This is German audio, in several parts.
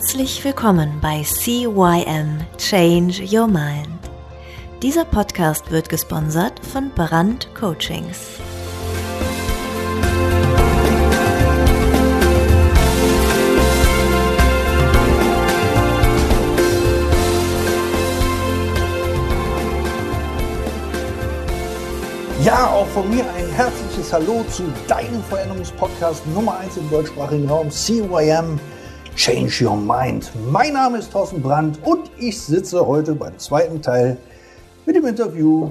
Herzlich willkommen bei CYM Change Your Mind. Dieser Podcast wird gesponsert von Brand Coachings. Ja, auch von mir ein herzliches Hallo zu deinem Veränderungspodcast Nummer 1 im deutschsprachigen Raum, CYM Change Your Mind. Mein Name ist Thorsten Brandt und ich sitze heute beim zweiten Teil mit dem Interview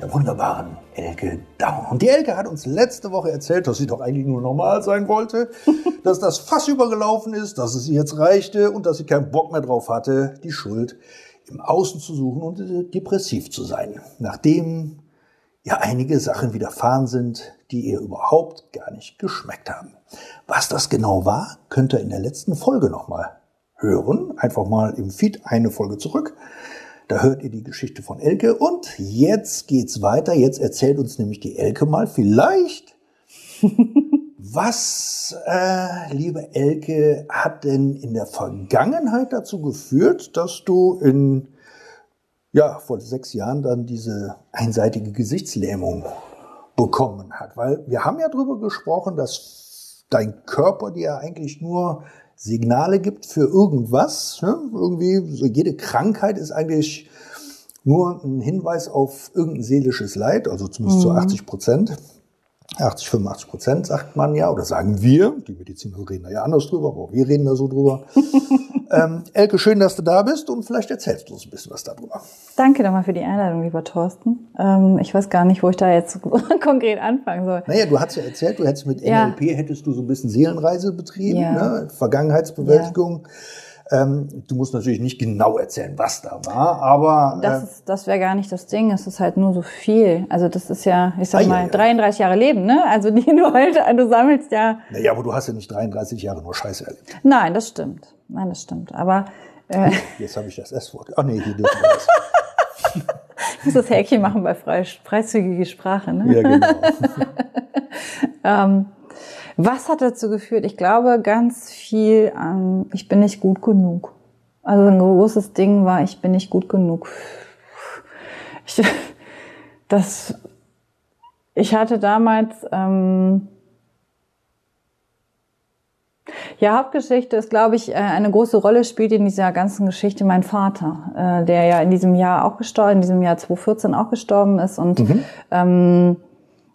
der wunderbaren Elke Daum. Und die Elke hat uns letzte Woche erzählt, dass sie doch eigentlich nur normal sein wollte, dass das Fass übergelaufen ist, dass es ihr jetzt reichte und dass sie keinen Bock mehr drauf hatte, die Schuld im Außen zu suchen und depressiv zu sein. Nachdem ja einige Sachen widerfahren sind, die ihr überhaupt gar nicht geschmeckt haben. Was das genau war, könnt ihr in der letzten Folge nochmal hören. Einfach mal im Feed eine Folge zurück. Da hört ihr die Geschichte von Elke und jetzt geht's weiter. Jetzt erzählt uns nämlich die Elke mal vielleicht, was, äh, liebe Elke, hat denn in der Vergangenheit dazu geführt, dass du in ja, vor sechs Jahren dann diese einseitige Gesichtslähmung bekommen hat. Weil wir haben ja darüber gesprochen, dass dein Körper dir eigentlich nur Signale gibt für irgendwas. Ne? Irgendwie, so jede Krankheit ist eigentlich nur ein Hinweis auf irgendein seelisches Leid, also zumindest mhm. zu 80 Prozent. 80, 85 Prozent sagt man ja, oder sagen wir, die Mediziner reden da ja anders drüber, aber wir reden da so drüber. ähm, Elke, schön, dass du da bist und vielleicht erzählst du uns ein bisschen was darüber. Danke nochmal für die Einladung, lieber Thorsten. Ähm, ich weiß gar nicht, wo ich da jetzt konkret anfangen soll. Naja, du hast ja erzählt, du hättest mit NLP, ja. hättest du so ein bisschen Seelenreise betrieben, ja. ne? Vergangenheitsbewältigung. Ja. Ähm, du musst natürlich nicht genau erzählen, was da war, aber. Das, äh, das wäre gar nicht das Ding. Es ist halt nur so viel. Also das ist ja, ich sag ah, mal, ja, ja. 33 Jahre Leben, ne? Also die du halt, du sammelst ja. Naja, aber du hast ja nicht 33 Jahre nur Scheiße erlebt. Nein, das stimmt. Nein, das stimmt. Aber. Äh, Jetzt habe ich das S-Wort. Ach nee, hier dürfen wir das. ich muss das Häkchen machen bei frei, freizügige Sprache, ne? Ja, genau. ähm, was hat dazu geführt? Ich glaube ganz viel an, ich bin nicht gut genug. Also ein großes Ding war, ich bin nicht gut genug. Ich, das, ich hatte damals, ähm, ja, Hauptgeschichte ist, glaube ich, äh, eine große Rolle spielt in dieser ganzen Geschichte mein Vater, äh, der ja in diesem Jahr auch gestorben, in diesem Jahr 2014 auch gestorben ist. Und mhm. ähm,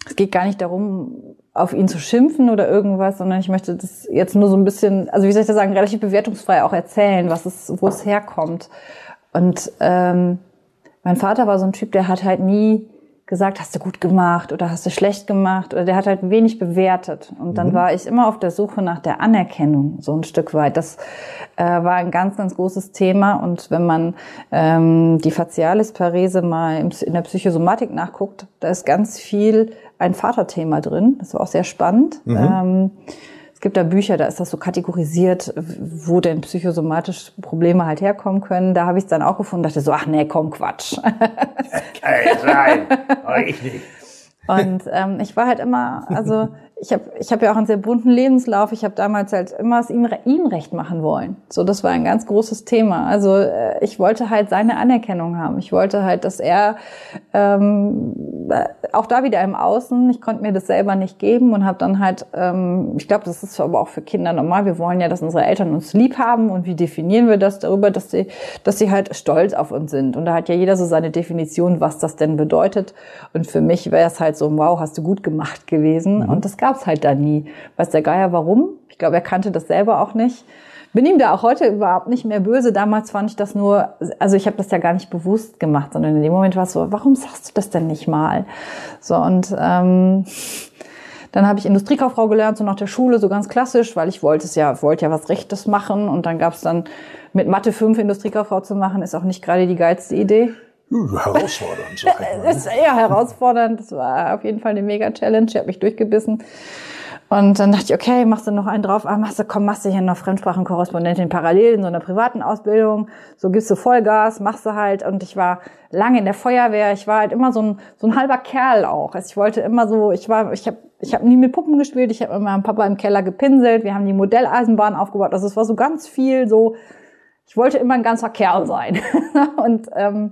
es geht gar nicht darum, auf ihn zu schimpfen oder irgendwas, sondern ich möchte das jetzt nur so ein bisschen, also wie soll ich das sagen, relativ bewertungsfrei auch erzählen, was es, wo es herkommt. Und ähm, mein Vater war so ein Typ, der hat halt nie gesagt, hast du gut gemacht oder hast du schlecht gemacht oder der hat halt wenig bewertet. Und dann mhm. war ich immer auf der Suche nach der Anerkennung, so ein Stück weit. Das äh, war ein ganz, ganz großes Thema. Und wenn man ähm, die Facialis-Parese mal in der Psychosomatik nachguckt, da ist ganz viel ein Vaterthema drin. Das war auch sehr spannend. Mhm. Ähm, es gibt da Bücher, da ist das so kategorisiert, wo denn psychosomatische Probleme halt herkommen können. Da habe ich es dann auch gefunden, dachte so, ach nee, komm, Quatsch. Kann sein, aber ich nicht. Und ähm, ich war halt immer, also ich habe ich hab ja auch einen sehr bunten Lebenslauf. Ich habe damals halt immer es ihm, ihm recht machen wollen. So, das war ein ganz großes Thema. Also äh, ich wollte halt seine Anerkennung haben. Ich wollte halt, dass er ähm, auch da wieder im Außen. Ich konnte mir das selber nicht geben und habe dann halt, ähm, ich glaube, das ist aber auch für Kinder normal. Wir wollen ja, dass unsere Eltern uns lieb haben und wie definieren wir das darüber, dass sie, dass sie halt stolz auf uns sind. Und da hat ja jeder so seine Definition, was das denn bedeutet. Und für mich wäre es halt so, wow, hast du gut gemacht gewesen. Mhm. Und das gab es halt da nie. Weiß der Geier warum? Ich glaube, er kannte das selber auch nicht. Bin ihm da auch heute überhaupt nicht mehr böse. Damals fand ich das nur, also ich habe das ja gar nicht bewusst gemacht, sondern in dem Moment war es so, warum sagst du das denn nicht mal? So und ähm, dann habe ich Industriekauffrau gelernt, so nach der Schule, so ganz klassisch, weil ich wollte es ja, wollte ja was Rechtes machen. Und dann gab es dann mit Mathe 5 Industriekauffrau zu machen, ist auch nicht gerade die geilste Idee. Herausfordernd. Sag ich mal. ist eher herausfordernd. Das war auf jeden Fall eine Mega-Challenge. Ich habe mich durchgebissen. Und dann dachte ich, okay, machst du noch einen drauf, ah, machst du, komm, machst du hier noch Fremdsprachenkorrespondentin parallel in so einer privaten Ausbildung, so gibst du Vollgas, machst du halt. Und ich war lange in der Feuerwehr, ich war halt immer so ein, so ein halber Kerl auch. Also ich wollte immer so, ich war, ich habe ich hab nie mit Puppen gespielt, ich habe mit meinem Papa im Keller gepinselt, wir haben die Modelleisenbahn aufgebaut. Also es war so ganz viel so, ich wollte immer ein ganzer Kerl sein. und ähm,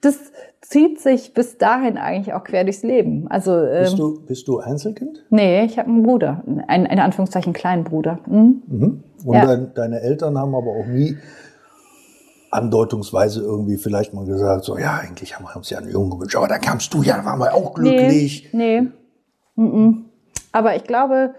das zieht sich bis dahin eigentlich auch quer durchs Leben. Also ähm, Bist du, bist du Einzelkind? nee, ich habe einen Bruder, einen in Anführungszeichen kleinen Bruder. Mhm. Mhm. Und Ja. dein, deine Eltern haben aber auch nie andeutungsweise irgendwie vielleicht mal gesagt, so ja, eigentlich haben wir uns ja einen Jungen gewünscht, aber dann kamst du ja, da waren wir auch glücklich. Nee, nee. Mhm. Aber ich glaube,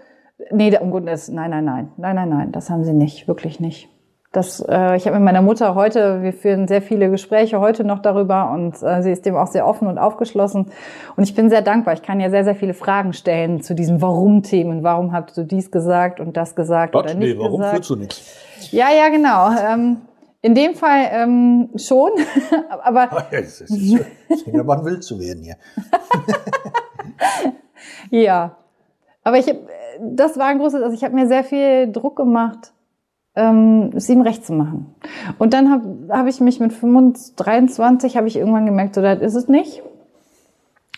nee, um Gottes, nein, nein, nein, nein, nein, nein, das haben sie nicht, wirklich nicht. Das, äh, ich habe mit meiner Mutter heute, wir führen sehr viele Gespräche heute noch darüber und äh, sie ist dem auch sehr offen und aufgeschlossen. Und ich bin sehr dankbar. Ich kann ja sehr, sehr viele Fragen stellen zu diesen Warum-Themen. Warum hast du dies gesagt und das gesagt oder Gott, nicht nee, warum gesagt? fühlst du nichts? Ja, ja, genau. Ähm, in dem Fall ähm, schon, aber Es ist. Es fängt aber an, wild zu werden hier. Ja, aber ich hab, das war ein großes, also ich habe mir sehr viel Druck gemacht, ähm, es ihm recht zu machen. Und dann habe hab ich mich mit 25, 23 habe ich irgendwann gemerkt, so das ist es nicht.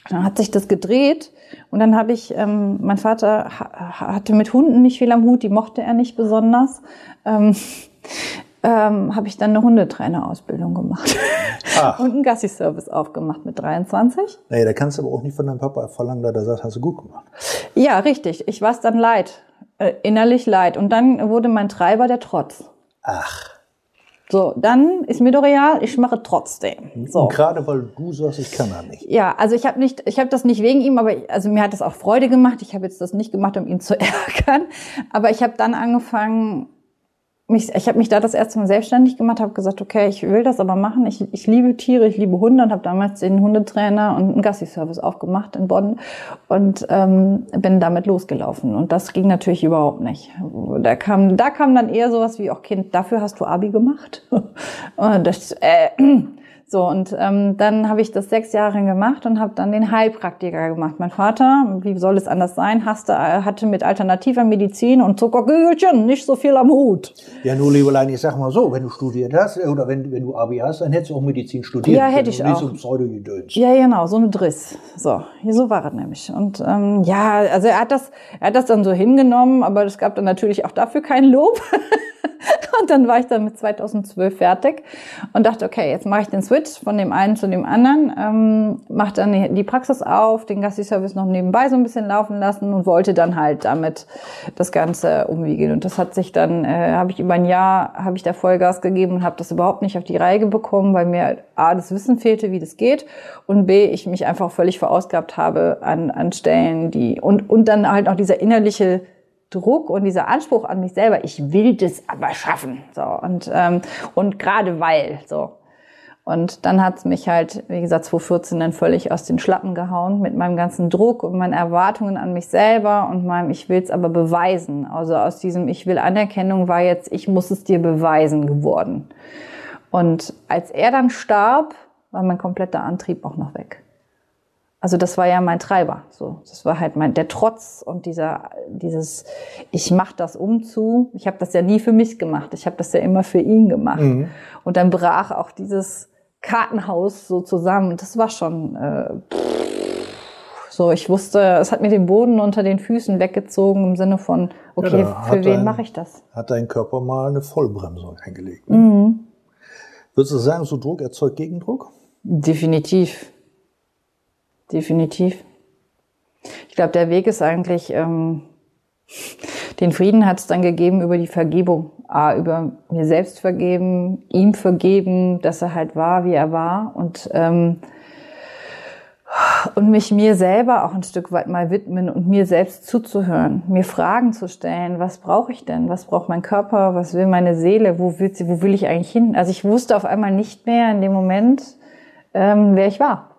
Dann hat sich das gedreht und dann habe ich, ähm, mein Vater ha hatte mit Hunden nicht viel am Hut, die mochte er nicht besonders. Ähm, ähm, habe ich dann eine Hundetrainerausbildung gemacht Ach. und einen Gassi-Service aufgemacht mit 23. Nee, da kannst du aber auch nicht von deinem Papa verlangen, dass er sagt, hast du gut gemacht. Ja, richtig. Ich war es dann leid. Äh, innerlich leid. Und dann wurde mein Treiber der Trotz. Ach. So, dann ist mir doch real, ich mache trotzdem. So. Und gerade weil du sagst, ich kann er nicht. Ja, also ich habe nicht, ich habe das nicht wegen ihm, aber ich, also mir hat das auch Freude gemacht. Ich habe jetzt das nicht gemacht, um ihn zu ärgern, aber ich habe dann angefangen, mich, ich habe mich da das erste Mal selbstständig gemacht, habe gesagt, okay, ich will das aber machen. Ich, ich liebe Tiere, ich liebe Hunde und habe damals den Hundetrainer und einen Gassi-Service aufgemacht in Bonn und ähm, bin damit losgelaufen. Und das ging natürlich überhaupt nicht. Da kam, da kam dann eher sowas wie, auch Kind, dafür hast du Abi gemacht. das, äh, so, und ähm, dann habe ich das sechs Jahre gemacht und habe dann den Heilpraktiker gemacht. Mein Vater, wie soll es anders sein, hasste, äh, hatte mit alternativer Medizin und Zuckerkügelchen nicht so viel am Hut. Ja, nur Liebelein, ich sag mal so, wenn du studiert hast äh, oder wenn, wenn du Abi hast, dann hättest du auch Medizin studiert. Ja, hätte ich Nicht auch. so Pseudo-Gedöns. Ja, genau, so eine Driss. So, so war es nämlich. Und ähm, ja, also er hat das, er hat das dann so hingenommen, aber es gab dann natürlich auch dafür kein Lob. Und dann war ich dann mit 2012 fertig und dachte, okay, jetzt mache ich den Switch von dem einen zu dem anderen, ähm, mache dann die Praxis auf, den Gassi-Service noch nebenbei so ein bisschen laufen lassen und wollte dann halt damit das Ganze umwiegeln. Und das hat sich dann, äh, habe ich über ein Jahr, habe ich da Vollgas gegeben und habe das überhaupt nicht auf die Reihe bekommen, weil mir A, das Wissen fehlte, wie das geht und B, ich mich einfach völlig verausgabt habe an, an Stellen, die, und, und dann halt auch dieser innerliche Druck und dieser Anspruch an mich selber, ich will das aber schaffen. So, und, ähm, und gerade weil, so. Und dann hat's mich halt, wie gesagt, 2014 dann völlig aus den Schlappen gehauen mit meinem ganzen Druck und meinen Erwartungen an mich selber und meinem Ich will's aber beweisen. Also aus diesem Ich will Anerkennung war jetzt Ich muss es dir beweisen geworden. Und als er dann starb, war mein kompletter Antrieb auch noch weg. Also das war ja mein Treiber. So, das war halt mein der Trotz und dieser dieses ich mach das um zu. Ich habe das ja nie für mich gemacht. Ich habe das ja immer für ihn gemacht. Und dann brach auch dieses Kartenhaus so zusammen. Das war schon äh, so. Ich wusste, es hat mir den Boden unter den Füßen weggezogen im Sinne von okay, da für wen mache ich das? Hat dein Körper mal eine Vollbremsung eingelegt. Ne? Mhm. Würdest du sagen, so Druck erzeugt Gegendruck? Definitiv. Definitiv. Ich glaube, der Weg ist eigentlich, ähm, den Frieden hat es dann gegeben über die Vergebung. A, über mir selbst vergeben, ihm vergeben, dass er halt war, wie er war und, ähm, und mich mir selber auch ein Stück weit mal widmen und mir selbst zuzuhören, mir Fragen zu stellen, was brauche ich denn, was braucht mein Körper, was will meine Seele, wo will, sie, wo will ich eigentlich hin? Also ich wusste auf einmal nicht mehr in dem Moment, ähm, wer ich war.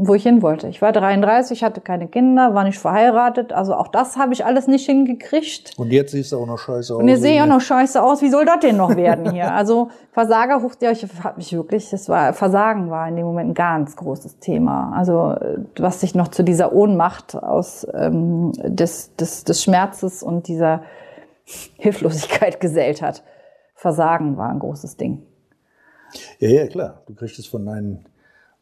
Wo ich hin wollte. Ich war 33, hatte keine Kinder, war nicht verheiratet, also auch das habe ich alles nicht hingekriegt. Und jetzt siehst du auch noch scheiße aus. Und jetzt sehe ich auch noch scheiße aus. Wie soll das denn noch werden hier? Also Versager, hucht ihr euch, hat mich wirklich, das war, Versagen war in dem Moment ein ganz großes Thema. Also was sich noch zu dieser Ohnmacht aus ähm, des, des, des Schmerzes und dieser Hilflosigkeit gesellt hat. Versagen war ein großes Ding. Ja, ja, klar. Du kriegst es von deinen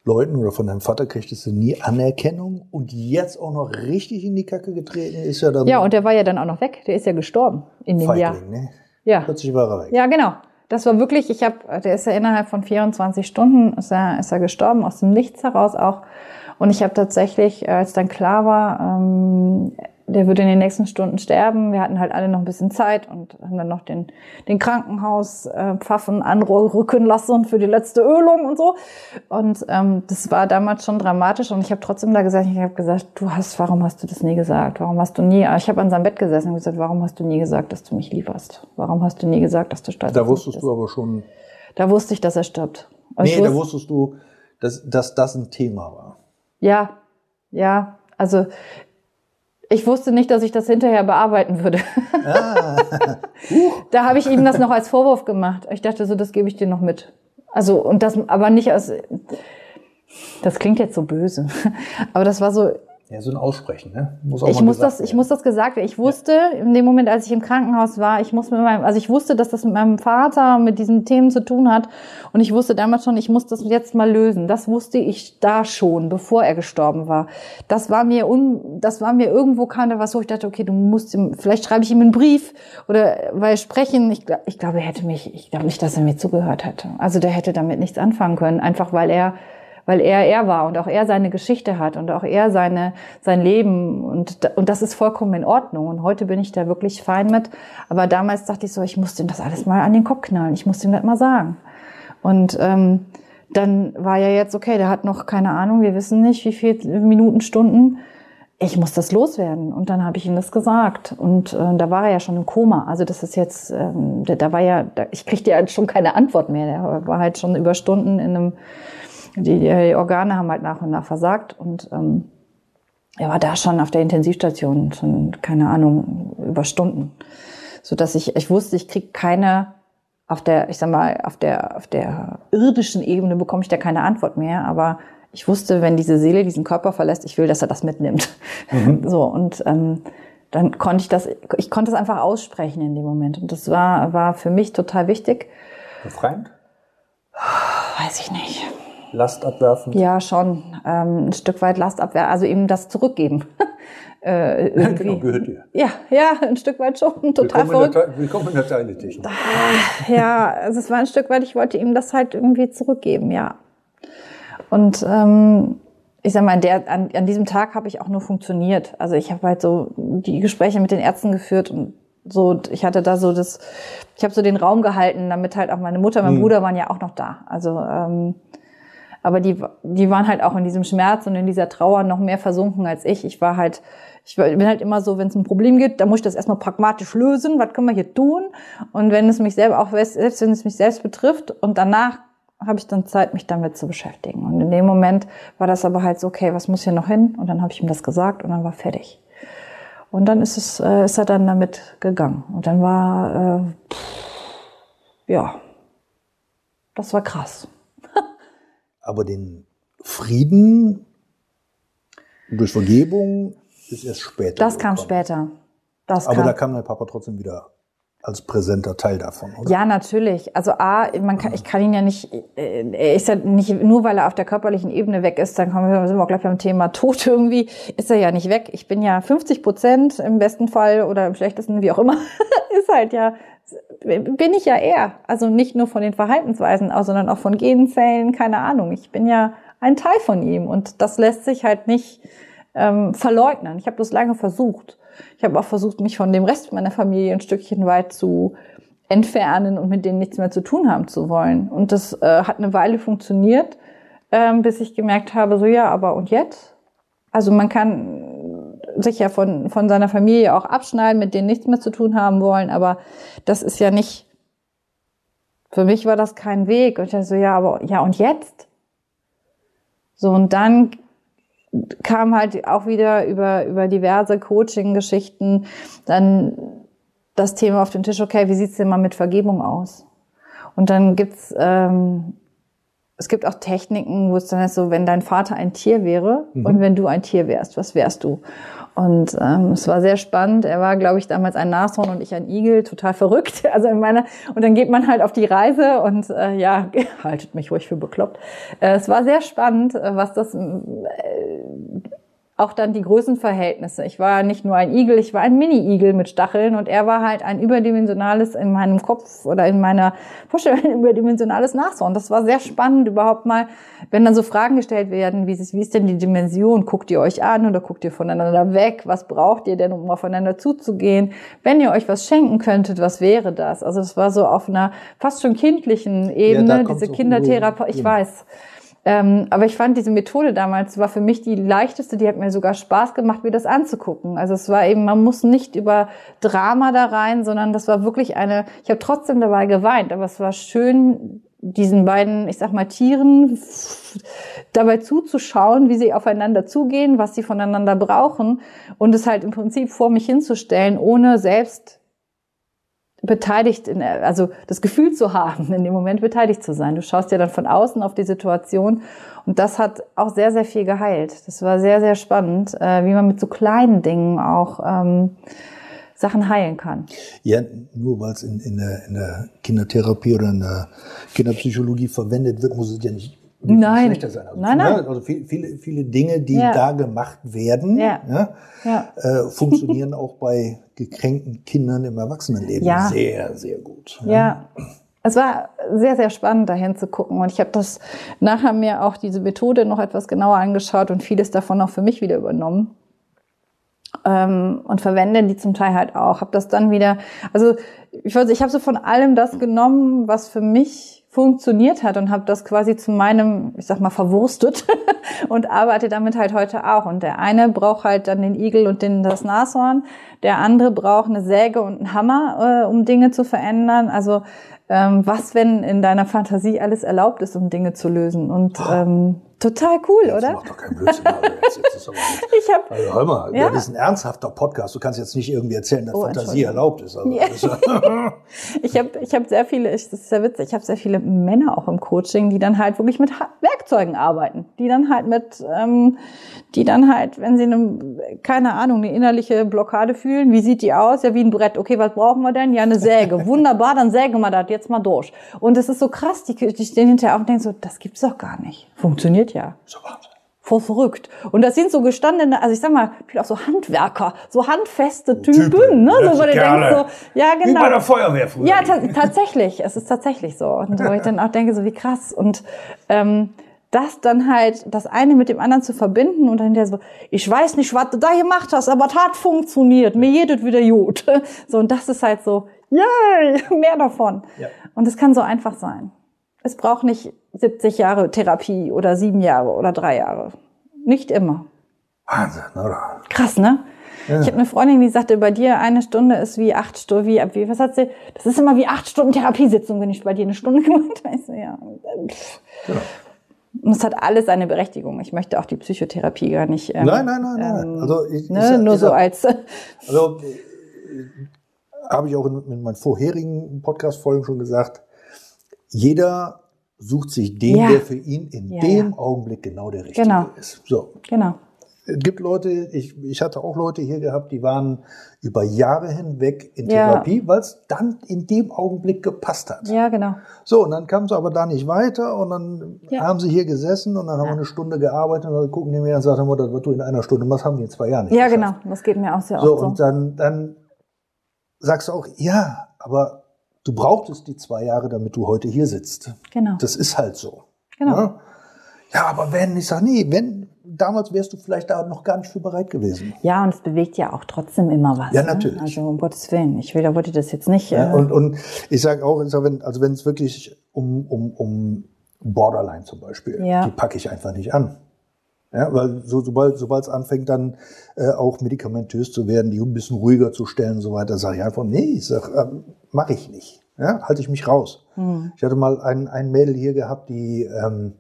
Leuten oder von deinem Vater kriegtest du nie Anerkennung und jetzt auch noch richtig in die Kacke getreten ist ja dann. Ja, und der war ja dann auch noch weg. Der ist ja gestorben in dem Feigling, Jahr. Ne? Ja. Plötzlich war er weg. Ja, genau. Das war wirklich, ich habe, der ist ja innerhalb von 24 Stunden ist er, ist er gestorben, aus dem Nichts heraus auch. Und ich habe tatsächlich, als dann klar war, ähm, der würde in den nächsten Stunden sterben. Wir hatten halt alle noch ein bisschen Zeit und haben dann noch den, den Krankenhauspfaffen äh, anrücken lassen für die letzte Ölung und so. Und ähm, das war damals schon dramatisch und ich habe trotzdem da gesagt, ich habe gesagt, du hast, warum hast du das nie gesagt? Warum hast du nie, ich habe an seinem Bett gesessen und gesagt, warum hast du nie gesagt, dass du mich lieb hast? Warum hast du nie gesagt, dass du stolz Da wusstest du aber schon. Da wusste ich, dass er stirbt. Und nee, wusste, da wusstest du, dass, dass das ein Thema war. Ja, ja. Also ich wusste nicht, dass ich das hinterher bearbeiten würde. Ah. da habe ich ihm das noch als Vorwurf gemacht. Ich dachte so, das gebe ich dir noch mit. Also und das, aber nicht aus. Das klingt jetzt so böse, aber das war so. Ja, so ein Aussprechen, ne? Muss auch ich muss das, werden. ich muss das gesagt werden. Ich wusste ja. in dem Moment, als ich im Krankenhaus war, ich muss mit meinem, also ich wusste, dass das mit meinem Vater mit diesen Themen zu tun hat, und ich wusste damals schon, ich muss das jetzt mal lösen. Das wusste ich da schon, bevor er gestorben war. Das war mir un, das war mir irgendwo keine was, wo ich dachte, okay, du musst ihm, vielleicht schreibe ich ihm einen Brief oder weil sprechen. Ich, ich glaube, er hätte mich, ich glaube nicht, dass er mir zugehört hätte. Also der hätte damit nichts anfangen können, einfach weil er weil er er war und auch er seine Geschichte hat und auch er seine, sein Leben und, und das ist vollkommen in Ordnung und heute bin ich da wirklich fein mit. Aber damals dachte ich so, ich muss ihm das alles mal an den Kopf knallen, ich muss ihm das mal sagen. Und ähm, dann war ja jetzt, okay, der hat noch keine Ahnung, wir wissen nicht, wie viele Minuten, Stunden. Ich muss das loswerden. Und dann habe ich ihm das gesagt. Und äh, da war er ja schon im Koma. Also das ist jetzt, ähm, da war ja, da, ich kriegte ja schon keine Antwort mehr. Der war halt schon über Stunden in einem die, die Organe haben halt nach und nach versagt und ähm, er war da schon auf der Intensivstation, schon, keine Ahnung, über Stunden. So dass ich, ich wusste, ich krieg keine, auf der, ich sag mal, auf der, auf der irdischen Ebene bekomme ich da keine Antwort mehr, aber ich wusste, wenn diese Seele diesen Körper verlässt, ich will, dass er das mitnimmt. Mhm. So, und ähm, dann konnte ich das, ich konnte es einfach aussprechen in dem Moment. Und das war, war für mich total wichtig. Befreiend? Weiß ich nicht. Last abwerfen? Ja, schon. Ähm, ein Stück weit Last abwerfen, also ihm das zurückgeben. äh, irgendwie. genau, gehört dir. Ja, ja, ein Stück weit schon. Total willkommen verrückt. In der, willkommen in der Teile-Technik. Ah, ja, also es war ein Stück weit, ich wollte ihm das halt irgendwie zurückgeben, ja. Und ähm, ich sag mal, der, an, an diesem Tag habe ich auch nur funktioniert. Also ich habe halt so die Gespräche mit den Ärzten geführt und so, ich hatte da so das, ich habe so den Raum gehalten, damit halt auch meine Mutter, mein hm. Bruder waren ja auch noch da. Also ähm, aber die, die waren halt auch in diesem Schmerz und in dieser Trauer noch mehr versunken als ich. Ich war halt, ich bin halt immer so, wenn es ein Problem gibt, dann muss ich das erstmal pragmatisch lösen. Was können wir hier tun? Und wenn es mich selber auch, selbst wenn es mich selbst betrifft und danach habe ich dann Zeit, mich damit zu beschäftigen. Und in dem Moment war das aber halt so, okay, was muss hier noch hin? Und dann habe ich ihm das gesagt und dann war fertig. Und dann ist es, äh, ist er dann damit gegangen. Und dann war, äh, pff, ja, das war krass. Aber den Frieden durch Vergebung ist erst später. Das kam später. Das Aber kam. da kam dein Papa trotzdem wieder als präsenter Teil davon, oder? Ja, natürlich. Also A, man kann, ich kann ihn ja nicht, äh, er ist ja nicht, nur weil er auf der körperlichen Ebene weg ist, dann kommen wir, sind wir auch gleich beim Thema Tod irgendwie, ist er ja nicht weg. Ich bin ja 50 Prozent im besten Fall oder im schlechtesten, wie auch immer, ist halt ja bin ich ja er. Also nicht nur von den Verhaltensweisen aus, sondern auch von Genenzellen, keine Ahnung. Ich bin ja ein Teil von ihm und das lässt sich halt nicht ähm, verleugnen. Ich habe das lange versucht. Ich habe auch versucht, mich von dem Rest meiner Familie ein Stückchen weit zu entfernen und mit denen nichts mehr zu tun haben zu wollen. Und das äh, hat eine Weile funktioniert, ähm, bis ich gemerkt habe, so ja, aber und jetzt? Also man kann sich ja von, von seiner Familie auch abschneiden, mit denen nichts mehr zu tun haben wollen, aber das ist ja nicht, für mich war das kein Weg. Und ich dachte so, ja, aber, ja, und jetzt? So, und dann kam halt auch wieder über, über diverse Coaching-Geschichten dann das Thema auf den Tisch, okay, wie sieht's denn mal mit Vergebung aus? Und dann gibt's ähm, es gibt auch Techniken, wo es dann ist so, wenn dein Vater ein Tier wäre mhm. und wenn du ein Tier wärst, was wärst du? Und ähm, es war sehr spannend. Er war, glaube ich, damals ein Nashorn und ich ein Igel, total verrückt. Also in meiner und dann geht man halt auf die Reise und äh, ja, haltet mich ruhig für bekloppt. Äh, es war sehr spannend, äh, was das äh, auch dann die Größenverhältnisse. Ich war nicht nur ein Igel, ich war ein Mini-Igel mit Stacheln und er war halt ein überdimensionales in meinem Kopf oder in meiner Vorstellung ein überdimensionales Nashorn. Das war sehr spannend überhaupt mal, wenn dann so Fragen gestellt werden, wie ist, wie ist denn die Dimension? Guckt ihr euch an oder guckt ihr voneinander weg? Was braucht ihr denn, um aufeinander zuzugehen? Wenn ihr euch was schenken könntet, was wäre das? Also das war so auf einer fast schon kindlichen Ebene, ja, diese Kindertherapie, ich weiß. Ähm, aber ich fand diese Methode damals war für mich die leichteste, die hat mir sogar Spaß gemacht, mir das anzugucken. Also es war eben, man muss nicht über Drama da rein, sondern das war wirklich eine, ich habe trotzdem dabei geweint, aber es war schön, diesen beiden, ich sag mal, Tieren dabei zuzuschauen, wie sie aufeinander zugehen, was sie voneinander brauchen und es halt im Prinzip vor mich hinzustellen, ohne selbst beteiligt, in, also das Gefühl zu haben, in dem Moment beteiligt zu sein. Du schaust ja dann von außen auf die Situation und das hat auch sehr, sehr viel geheilt. Das war sehr, sehr spannend, äh, wie man mit so kleinen Dingen auch ähm, Sachen heilen kann. Ja, nur weil es in, in, der, in der Kindertherapie oder in der Kinderpsychologie verwendet wird, muss es ja nicht nein. schlechter sein. Also, nein, nein. also viele, viele, Dinge, die ja. da gemacht werden, ja. Ja, äh, funktionieren auch bei gekränkten Kindern im Erwachsenenleben ja. sehr, sehr gut. Ja. Es war sehr, sehr spannend, dahin zu gucken. Und ich habe das nachher mir auch diese Methode noch etwas genauer angeschaut und vieles davon auch für mich wieder übernommen. Ähm, und verwende die zum Teil halt auch. Habe das dann wieder, also ich weiß, ich habe so von allem das genommen, was für mich funktioniert hat und habe das quasi zu meinem, ich sag mal, verwurstet und arbeite damit halt heute auch. Und der eine braucht halt dann den Igel und den, das Nashorn, der andere braucht eine Säge und einen Hammer, äh, um Dinge zu verändern. Also ähm, was, wenn in deiner Fantasie alles erlaubt ist, um Dinge zu lösen. Und ähm, Total cool, jetzt oder? Mach doch keinen Blödsinn. Jetzt, jetzt ist aber ich hab, also, hör mal, ja. das ist ein ernsthafter Podcast. Du kannst jetzt nicht irgendwie erzählen, dass oh, Fantasie erlaubt ist. Also, ja. ich habe ich hab sehr viele, ich, das ist sehr witzig, ich habe sehr viele Männer auch im Coaching, die dann halt wirklich mit Werkzeugen arbeiten. Die dann halt mit, ähm, die dann halt, wenn sie eine, keine Ahnung, eine innerliche Blockade fühlen, wie sieht die aus? Ja, wie ein Brett. Okay, was brauchen wir denn? Ja, eine Säge. Wunderbar, dann sägen wir das jetzt mal durch. Und es ist so krass, die, die stehen hinterher auf und denken so, das gibt's doch gar nicht. Funktioniert funktioniert ja. So Wahnsinn. Voll verrückt. Und das sind so gestandene, also ich sag mal, auch so Handwerker, so handfeste Typen, Typen ne? So, wo du denkst so, ja, genau. Wie bei der Feuerwehr früher. Ja, ta tatsächlich. Es ist tatsächlich so. Und wo ich dann auch denke, so wie krass. Und ähm, das dann halt, das eine mit dem anderen zu verbinden und dann der so, ich weiß nicht, was du da gemacht hast, aber das hat funktioniert. Mir jedet wieder gut. So, und das ist halt so, yay, mehr davon. Ja. Und es kann so einfach sein. Es braucht nicht 70 Jahre Therapie oder sieben Jahre oder drei Jahre. Nicht immer. Wahnsinn, oder? Krass, ne? Ja. Ich habe eine Freundin, die sagte, bei dir eine Stunde ist wie acht Stunden, wie, wie, was hat sie? Das ist immer wie acht Stunden Therapiesitzung, wenn ich bei dir eine Stunde gemacht habe. So, ja. Genau. Und es hat alles eine Berechtigung. Ich möchte auch die Psychotherapie gar nicht. Ähm, nein, nein, nein, nein. Ähm, also ich, ne, ich, nur ich, so als. Also habe ich auch in, in meinen vorherigen Podcast-Folgen schon gesagt jeder sucht sich den, ja. der für ihn in ja, dem ja. Augenblick genau der richtige genau. ist. So. Genau. Es gibt Leute, ich, ich hatte auch Leute hier gehabt, die waren über Jahre hinweg in Therapie, weil es dann in dem Augenblick gepasst hat. Ja, genau. So, und dann kamen sie aber da nicht weiter und dann haben sie hier gesessen und dann haben wir eine Stunde gearbeitet und dann gucken die mir und sagen, das wird du in einer Stunde, was haben die in zwei Jahren nicht Ja, geschafft. genau. Das geht mir auch sehr so, oft so. Und dann, dann sagst du auch, ja, aber du brauchtest die zwei Jahre, damit du heute hier sitzt. Genau. Das ist halt so. Genau. Ja, ja aber wenn, ich sage, nee, wenn, damals wärst du vielleicht da noch gar nicht für bereit gewesen. Ja, und es bewegt ja auch trotzdem immer was. Ja, ne? natürlich. Ne? Also um Gottes Willen. Ich will, da wollte das jetzt nicht. Ja, äh und, und ich sage auch, ich sag, wenn, also wenn es wirklich um, um, um Borderline zum Beispiel, ja. die packe ich einfach nicht an. Ja, weil so, sobald sobald es anfängt, dann äh, auch medikamentös zu werden, die ein bisschen ruhiger zu stellen und so weiter, sage ich einfach, nee, ich sag, ähm, mache ich nicht. Ja, halte ich mich raus. Mhm. Ich hatte mal ein, ein Mädel hier gehabt, die ähm,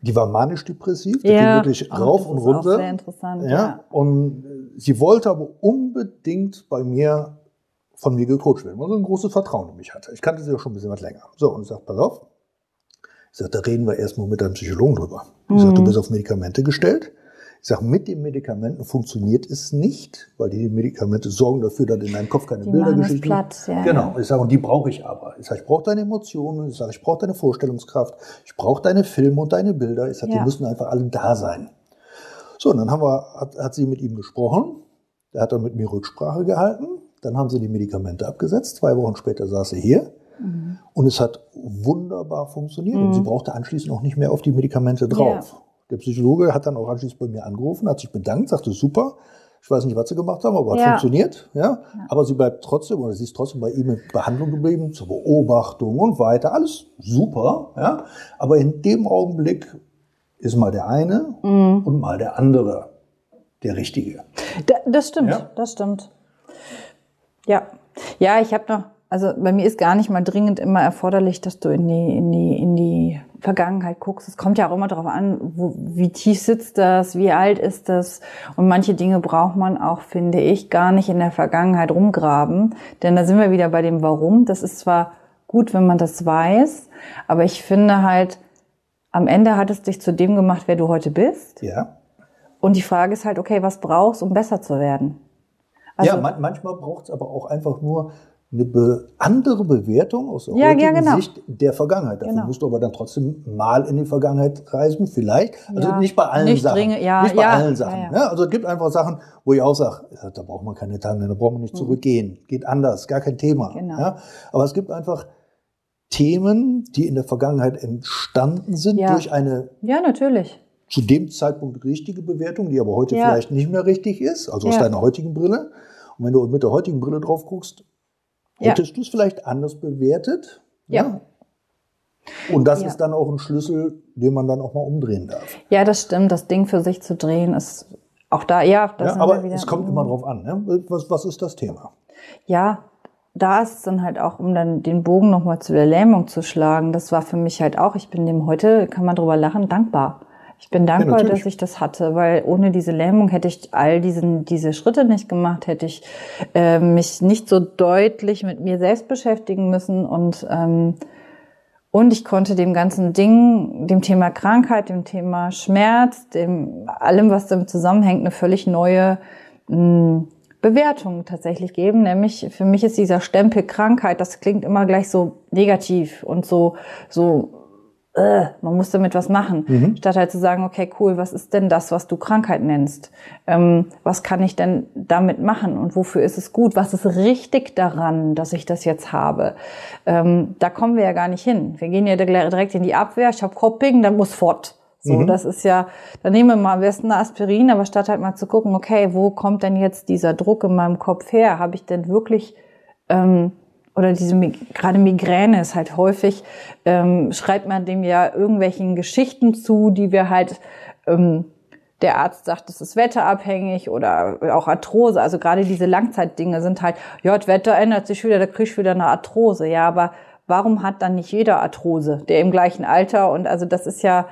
die war manisch-depressiv, die Ja. ging wirklich Oh, rauf das und ist auch runter. sehr interessant, Ja. ja. Und äh, sie wollte aber unbedingt bei mir von mir gecoacht werden, weil sie ein großes Vertrauen in mich hatte. Ich kannte sie auch schon ein bisschen was länger. So, und ich sag, pass auf. Ich sag, da reden wir erstmal mit deinem Psychologen drüber. Ich sag, du Mhm. bist auf Medikamente gestellt. Ich sag, mit den Medikamenten funktioniert es nicht, weil die Medikamente sorgen dafür, dass in deinem Kopf keine Die Bildergeschichten. platt, ja, Genau. Ich sage, und die brauche ich aber. Ich sage, ich brauche deine Emotionen. Ich sage, ich brauche deine Vorstellungskraft. Ich brauche deine Filme und deine Bilder. Ich sage, die Ja. müssen einfach alle da sein. So, und dann haben wir, hat, hat sie mit ihm gesprochen. Er hat dann mit mir Rücksprache gehalten. Dann haben sie die Medikamente abgesetzt. Zwei Wochen später saß sie hier. Mhm. Und es hat wunderbar funktioniert. Und sie brauchte anschließend auch nicht mehr auf die Medikamente drauf. Der Psychologe hat dann auch anschließend bei mir angerufen, hat sich bedankt, sagte super. Ich weiß nicht, was sie gemacht haben, aber hat Ja. funktioniert. Ja? Aber sie bleibt trotzdem, oder sie ist trotzdem bei ihm in Behandlung geblieben, zur Beobachtung und weiter. Alles super. Ja? Aber in dem Augenblick ist mal der eine Mhm. und mal der andere der Richtige. Da, das stimmt, Ja. das stimmt. Ja, ja, ich habe noch, also bei mir ist gar nicht mal dringend immer erforderlich, dass du in die in die in die Vergangenheit guckst. Es kommt ja auch immer darauf an, wo, wie tief sitzt das, wie alt ist das und manche Dinge braucht man auch, finde ich, gar nicht in der Vergangenheit rumgraben, denn da sind wir wieder bei dem Warum. Das ist zwar gut, wenn man das weiß, aber ich finde halt am Ende hat es dich zu dem gemacht, wer du heute bist. Ja. Und die Frage ist halt, okay, was brauchst, um besser zu werden? Also, ja, man, manchmal braucht es aber auch einfach nur eine be andere Bewertung aus der Ja, heutigen ja, genau. Sicht der Vergangenheit. Dafür Genau. musst du aber dann trotzdem mal in die Vergangenheit reisen, vielleicht. Also Ja, nicht bei allen nicht Sachen. dringend, ja, nicht bei allen Sachen. Ja, also es gibt einfach Sachen, wo ich auch sage, da braucht man keine Tage, da braucht man nicht Mhm. zurückgehen. Geht anders, gar kein Thema. Genau. Aber es gibt einfach Themen, die in der Vergangenheit entstanden sind durch eine ja, natürlich. zu dem Zeitpunkt richtige Bewertung, die aber heute Ja. vielleicht nicht mehr richtig ist, also aus Ja. deiner heutigen Brille. Und wenn du mit der heutigen Brille drauf guckst, Ja. hättest du es vielleicht anders bewertet. Ja. Und das Ja. ist dann auch ein Schlüssel, den man dann auch mal umdrehen darf. Ja, das stimmt. Das Ding für sich zu drehen ist auch da, ja, das Ja, aber es kommt immer drauf an. Ne? Was, was ist das Thema? Ja, da ist es dann halt auch, um dann den Bogen nochmal zu der Lähmung zu schlagen. Das war für mich halt auch, ich bin dem heute, kann man drüber lachen, dankbar. Ich bin dankbar, natürlich. dass ich das hatte, weil ohne diese Lähmung hätte ich all diesen, diese Schritte nicht gemacht, hätte ich äh, mich nicht so deutlich mit mir selbst beschäftigen müssen und ähm, und ich konnte dem ganzen Ding, dem Thema Krankheit, dem Thema Schmerz, dem allem, was damit zusammenhängt, eine völlig neue mh, Bewertung tatsächlich geben. Nämlich für mich ist dieser Stempel Krankheit, das klingt immer gleich so negativ und so so äh, man muss damit was machen. Statt halt zu sagen, okay, cool, was ist denn das, was du Krankheit nennst? Ähm, was kann ich denn damit machen und wofür ist es gut? Was ist richtig daran, dass ich das jetzt habe? Ähm, da kommen wir ja gar nicht hin. Wir gehen ja direkt in die Abwehr. Ich habe Coping, dann muss fort. So, das ist ja, dann nehmen wir mal am besten eine Aspirin, aber statt halt mal zu gucken, okay, wo kommt denn jetzt dieser Druck in meinem Kopf her? Habe ich denn wirklich ähm, oder diese gerade Migräne ist halt häufig, ähm, schreibt man dem ja irgendwelchen Geschichten zu, die wir halt, ähm, der Arzt sagt, es ist wetterabhängig oder auch Arthrose. Also gerade diese Langzeitdinge sind halt, ja, das Wetter ändert sich wieder, da krieg ich wieder eine Arthrose. Ja, aber warum hat dann nicht jeder Arthrose, der im gleichen Alter und also das ist ja,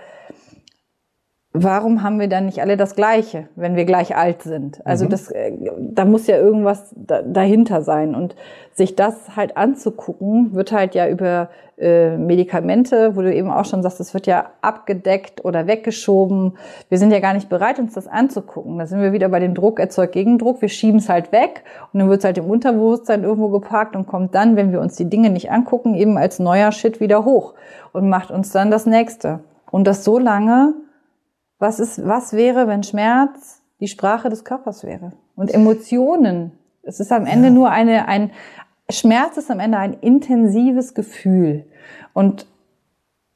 warum haben wir dann nicht alle das Gleiche, wenn wir gleich alt sind? Also das, äh, da muss ja irgendwas da, dahinter sein und sich das halt anzugucken, wird halt ja über äh, Medikamente, wo du eben auch schon sagst, es wird ja abgedeckt oder weggeschoben. Wir sind ja gar nicht bereit, uns das anzugucken. Da sind wir wieder bei dem Druck erzeugt Gegendruck. Wir schieben es halt weg und dann wird es halt im Unterbewusstsein irgendwo geparkt und kommt dann, wenn wir uns die Dinge nicht angucken, eben als neuer Shit wieder hoch und macht uns dann das nächste. Und das so lange, was ist, was wäre, wenn Schmerz die Sprache des Körpers wäre? Und Emotionen. Es ist am Ende nur eine, ein, Schmerz ist am Ende ein intensives Gefühl. Und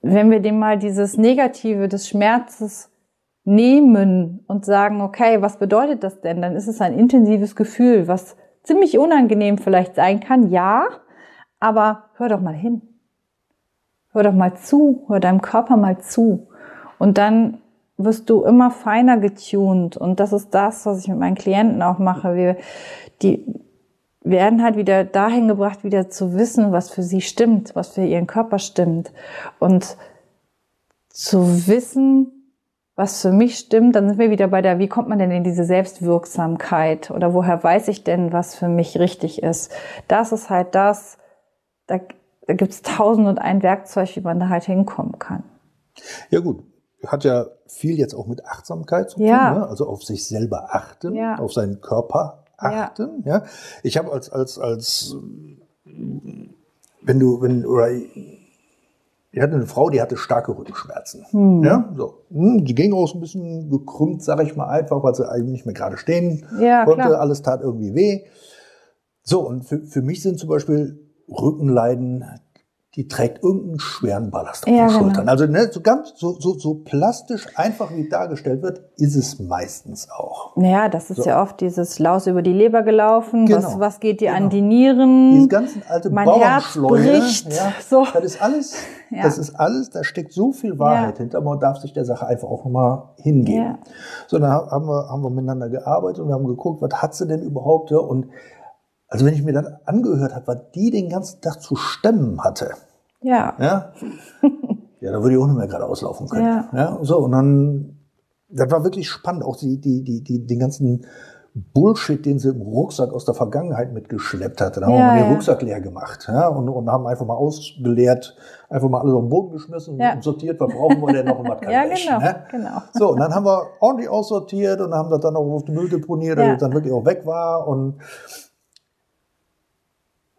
wenn wir dem mal dieses Negative des Schmerzes nehmen und sagen, okay, was bedeutet das denn? Dann ist es ein intensives Gefühl, was ziemlich unangenehm vielleicht sein kann, ja, aber hör doch mal hin. Hör doch mal zu, hör deinem Körper mal zu. Und dann wirst du immer feiner getuned. Und das ist das, was ich mit meinen Klienten auch mache. Wir, die werden halt wieder dahin gebracht, wieder zu wissen, was für sie stimmt, was für ihren Körper stimmt. Und zu wissen, was für mich stimmt, dann sind wir wieder bei der, wie kommt man denn in diese Selbstwirksamkeit oder woher weiß ich denn, was für mich richtig ist? Das ist halt das, da, da gibt es tausend und ein Werkzeug, wie man da halt hinkommen kann. Ja gut, hat ja viel jetzt auch mit Achtsamkeit zu tun, Ja. ne? also auf sich selber achten, Ja. auf seinen Körper achten. Ja. Ich habe als als als wenn du wenn oder ich hatte eine Frau, die hatte starke Rückenschmerzen. Hm. Ja, so. Hm, Die ging auch so ein bisschen gekrümmt, sage ich mal einfach, weil sie eigentlich nicht mehr gerade stehen Ja, konnte. klar. Alles tat irgendwie weh. So, und für, für mich sind zum Beispiel Rückenleiden, die trägt irgendeinen schweren Ballast auf Ja, den genau. Schultern. Also ne, so ganz so, so, so plastisch einfach wie dargestellt wird, ist es meistens auch. Naja, das ist So. ja oft dieses Laus über die Leber gelaufen, Genau. was, was geht dir an Genau. die Nieren? Diese ganzen alte mein Herz bricht. ja, So. das ist alles, Ja. das ist alles, da steckt so viel Wahrheit Ja. hinter, man darf sich der Sache einfach auch nochmal hingeben. Ja. So, dann haben wir, haben wir miteinander gearbeitet und wir haben geguckt, was hat sie denn überhaupt? Ja? Und also wenn ich mir das angehört habe, was die den ganzen Tag zu stemmen hatte, Ja. ja, ja, da würde ich auch nicht mehr gerade auslaufen können. Ja. Ja. so, und dann, das war wirklich spannend, auch die, die, die, die, den ganzen Bullshit, den sie im Rucksack aus der Vergangenheit mitgeschleppt hatte. Da haben Ja, wir den ja. Rucksack leer gemacht ja, und, und haben einfach mal ausgeleert, einfach mal alles auf den Boden geschmissen Ja. und sortiert, was brauchen wir denn noch und was kann Ja, genau, Ne? genau. So, und dann haben wir ordentlich aussortiert und haben das dann auch auf die Müll deponiert, Ja. damit es dann wirklich auch weg war. Und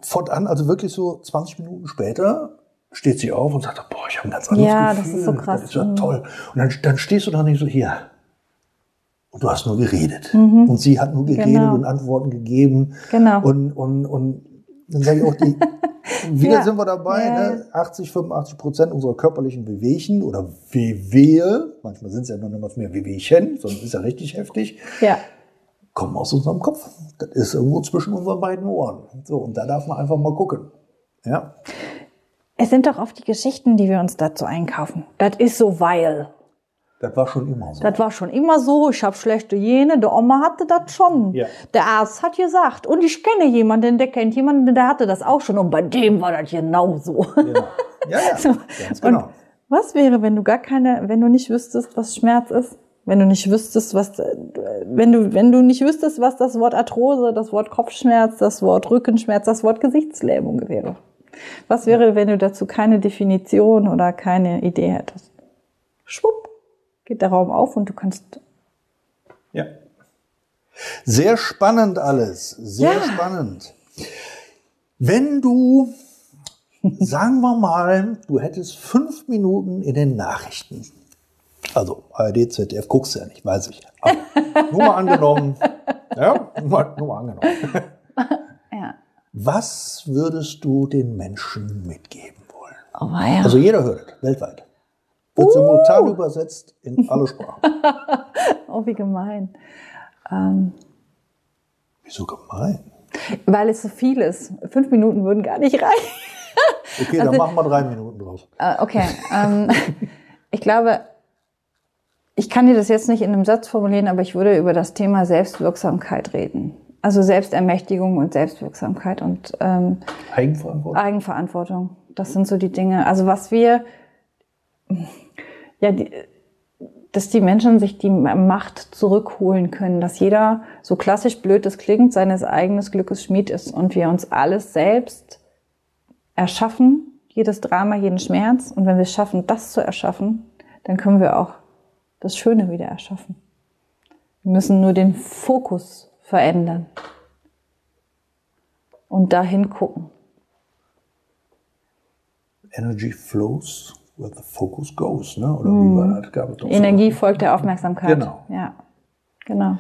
fortan, also wirklich so 20 Minuten später, steht sie auf und sagt, boah, ich habe ein ganz anderes Ja, das Gefühl. ist so krass. Das ist ja Mhm. toll. Und dann, dann stehst du da nicht so hier. Und du hast nur geredet. Mhm. Und sie hat nur geredet Genau. und Antworten gegeben. Genau. Und, und, und dann sage ich auch, die, wieder Ja. sind wir dabei, Ja. ne? 80, 85 Prozent unserer körperlichen Bewegchen oder Wehwehe, manchmal sind es ja noch nicht mal mehr Wehwehchen, sondern ist ja richtig heftig, Ja. kommen aus unserem Kopf. Das ist irgendwo zwischen unseren beiden Ohren. So, und da darf man einfach mal gucken. Ja, Es sind doch oft die Geschichten, die wir uns dazu einkaufen. Das ist so, weil. das war schon immer so. Das war schon immer so. Ich habe schlechte Jene. Der Oma hatte das schon. Ja. Der Arzt hat gesagt. Und ich kenne jemanden, der kennt jemanden, der hatte das auch schon. Und bei dem war das. Genau. Ja, ja, So. ganz genau. Und was wäre, wenn du gar keine, wenn du nicht wüsstest, was Schmerz ist? Wenn du nicht wüsstest, was, äh, wenn du, wenn du nicht wüsstest, was das Wort Arthrose, das Wort Kopfschmerz, das Wort Rückenschmerz, das Wort Gesichtslähmung wäre? Was wäre, wenn du dazu keine Definition oder keine Idee hättest? Schwupp, geht der Raum auf und du kannst, Ja. Sehr spannend alles. Sehr Ja. spannend. Wenn du, sagen wir mal, du hättest fünf Minuten in den Nachrichten. Also ARD, ZDF guckst du ja nicht, weiß ich. Aber nur mal angenommen. Ja, nur mal, nur mal angenommen. Was würdest du den Menschen mitgeben wollen? Oh, ja. Also jeder hört es, weltweit. Wird simultan übersetzt in alle Sprachen. oh, wie gemein. Ähm, Wieso gemein? weil es so viel ist. Fünf Minuten würden gar nicht reichen. Okay, dann machen wir drei Minuten draus. Äh, okay. Ähm, ich glaube, ich kann dir das jetzt nicht in einem Satz formulieren, aber ich würde über das Thema Selbstwirksamkeit reden. Also Selbstermächtigung und Selbstwirksamkeit und ähm, Eigenverantwortung. Eigenverantwortung. Das sind so die Dinge. Also was wir, ja, die, dass die Menschen sich die Macht zurückholen können, dass jeder, so klassisch blöd es klingt, seines eigenen Glückes Schmied ist und wir uns alles selbst erschaffen, jedes Drama, jeden Schmerz. Und wenn wir es schaffen, das zu erschaffen, dann können wir auch das Schöne wieder erschaffen. Wir müssen nur den Fokus verändern und dahin gucken. Energy flows where the focus goes, ne? Oder wie war das? Gab es doch so. Energie folgt der Aufmerksamkeit. Genau. Ja, genau.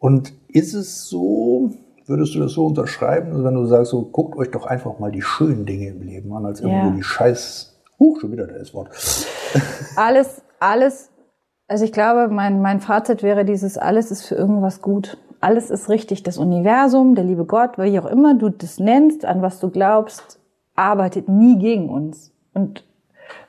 Und ist es so, würdest du das so unterschreiben, also wenn du sagst, so guckt euch doch einfach mal die schönen Dinge im Leben an, als Ja. irgendwo die Scheiß. Huch, schon wieder das Wort. Alles, alles, also ich glaube, mein, mein Fazit wäre dieses, alles ist für irgendwas gut. Alles ist richtig. Das Universum, der liebe Gott, wie auch immer du das nennst, an was du glaubst, arbeitet nie gegen uns. Und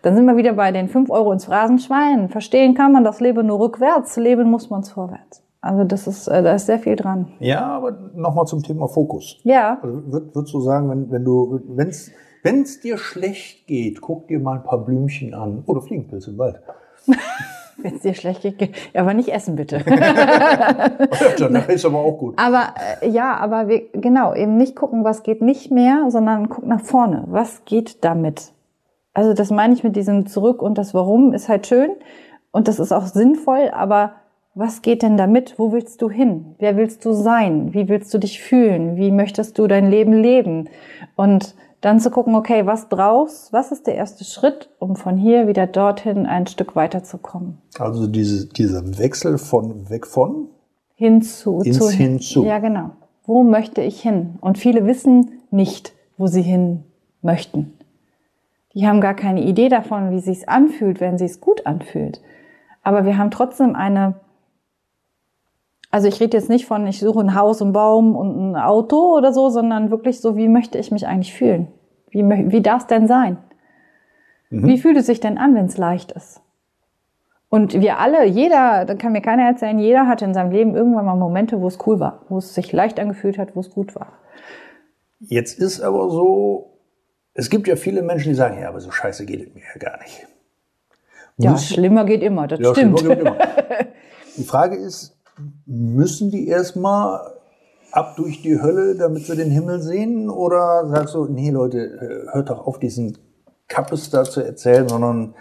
dann sind wir wieder bei den 5 Euro ins Phrasenschwein. Verstehen kann man das Leben nur rückwärts, leben muss man es vorwärts. Also das ist, äh, da ist sehr viel dran. Ja, aber nochmal zum Thema Fokus. Ja, Also würd, würdest du sagen, wenn, wenn du, wenn es Wenn es dir schlecht geht, guck dir mal ein paar Blümchen an. Oder Fliegenpilze im Wald. Wenn es dir schlecht geht, geh- ja, aber nicht essen bitte. Danach ist aber auch gut. aber äh, ja, aber wir, genau, eben nicht gucken, was geht nicht mehr, sondern guck nach vorne. Was geht damit? Also das meine ich mit diesem Zurück und das Warum ist halt schön und das ist auch sinnvoll, aber was geht denn damit? Wo willst du hin? Wer willst du sein? Wie willst du dich fühlen? Wie möchtest du dein Leben leben? Und dann zu gucken, okay, was brauchst? Was ist der erste Schritt, um von hier wieder dorthin ein Stück weiterzukommen? Also diese, dieser Wechsel von weg von Hinzu. Ins zu, Hinzu. Ja, genau. Wo möchte ich hin? Und viele wissen nicht, wo sie hin möchten. Die haben gar keine Idee davon, wie sich's anfühlt, wenn sich's gut anfühlt. Aber wir haben trotzdem eine, also ich rede jetzt nicht von, ich suche ein Haus, einen Baum und ein Auto oder so, sondern wirklich so, wie möchte ich mich eigentlich fühlen? Wie, wie darf es denn sein? Wie fühlt es sich denn an, wenn es leicht ist? Und wir alle, jeder, da kann mir keiner erzählen, jeder hatte in seinem Leben irgendwann mal Momente, wo es cool war, wo es sich leicht angefühlt hat, wo es gut war. Jetzt ist aber so, es gibt ja viele Menschen, die sagen, ja, aber so scheiße geht es mir ja gar nicht. Ja, schlimmer geht immer, das Ja, stimmt. immer. Die Frage ist, müssen die erstmal ab durch die Hölle, damit sie den Himmel sehen? Oder sagst du, nee Leute, hört doch auf, diesen Kappes da zu erzählen, sondern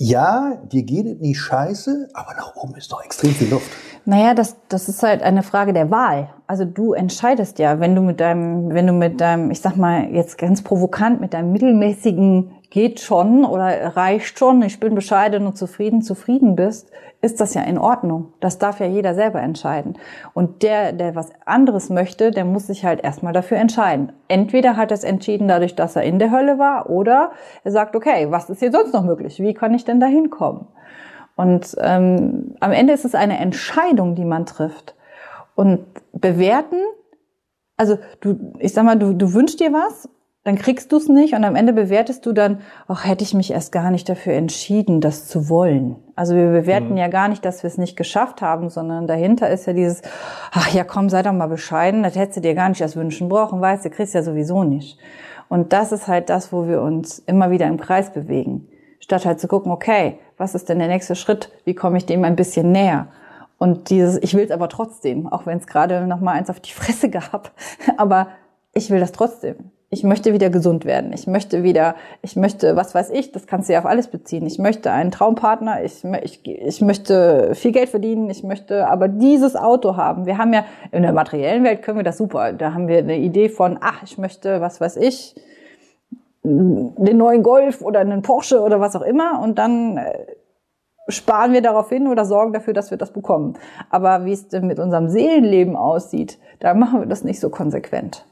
ja, dir geht es nicht scheiße, aber nach oben ist doch extrem viel Luft. Naja, das, das ist halt eine Frage der Wahl. Also du entscheidest ja, wenn du mit deinem, wenn du mit deinem, ich sag mal jetzt ganz provokant, mit deinem mittelmäßigen geht schon oder reicht schon, ich bin bescheiden und zufrieden, zufrieden bist, ist das ja in Ordnung. Das darf ja jeder selber entscheiden. Und der, der was anderes möchte, der muss sich halt erstmal dafür entscheiden. Entweder hat er es entschieden dadurch, dass er in der Hölle war, oder er sagt, okay, was ist hier sonst noch möglich? Wie kann ich denn da hinkommen? Und ähm, am Ende ist es eine Entscheidung, die man trifft. Und bewerten, also du, ich sag mal, du, du wünschst dir was, dann kriegst du es nicht und am Ende bewertest du dann, ach, hätte ich mich erst gar nicht dafür entschieden, das zu wollen. Also wir bewerten ja gar nicht, dass wir es nicht geschafft haben, sondern dahinter ist ja dieses, ach ja, komm, sei doch mal bescheiden, das hättest du dir gar nicht erst wünschen brauchen, weißt du, kriegst ja sowieso nicht. Und das ist halt das, wo wir uns immer wieder im Kreis bewegen. Statt halt zu gucken, okay, was ist denn der nächste Schritt? Wie komme ich dem ein bisschen näher? Und dieses, ich will es aber trotzdem, auch wenn es gerade noch mal eins auf die Fresse gab, aber ich will das trotzdem. Ich möchte wieder gesund werden. Ich möchte wieder, ich möchte, was weiß ich, das kannst du ja auf alles beziehen. Ich möchte einen Traumpartner, ich, ich, ich möchte viel Geld verdienen, ich möchte aber dieses Auto haben. Wir haben ja, in der materiellen Welt können wir das super. Da haben wir eine Idee von, ach, ich möchte, was weiß ich, den neuen Golf oder einen Porsche oder was auch immer und dann äh, sparen wir darauf hin oder sorgen dafür, dass wir das bekommen. Aber wie es denn mit unserem Seelenleben aussieht, da machen wir das nicht so konsequent.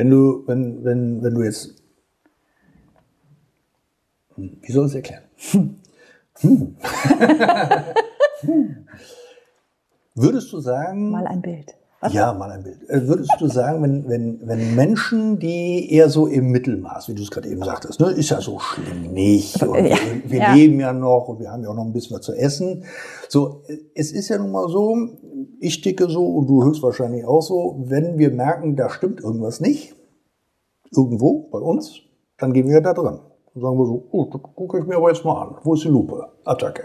Wenn du, wenn, wenn, wenn du jetzt, Hm, wie soll ich es erklären? Hm. Hm. Würdest du sagen, Mal ein Bild. Ja, mal ein Bild. Äh, Würdest du sagen, wenn, wenn, wenn Menschen, die eher so im Mittelmaß, wie du es gerade eben sagtest, ne, ist ja so schlimm nicht. Und Ja. wir wir Ja. leben ja noch und wir haben ja auch noch ein bisschen was zu essen. So, es ist ja nun mal so, ich ticke so und du höchstwahrscheinlich auch so, wenn wir merken, da stimmt irgendwas nicht, irgendwo bei uns, dann gehen wir da dran. Dann sagen wir so, oh, gucke ich mir aber jetzt mal an. Wo ist die Lupe? Attacke.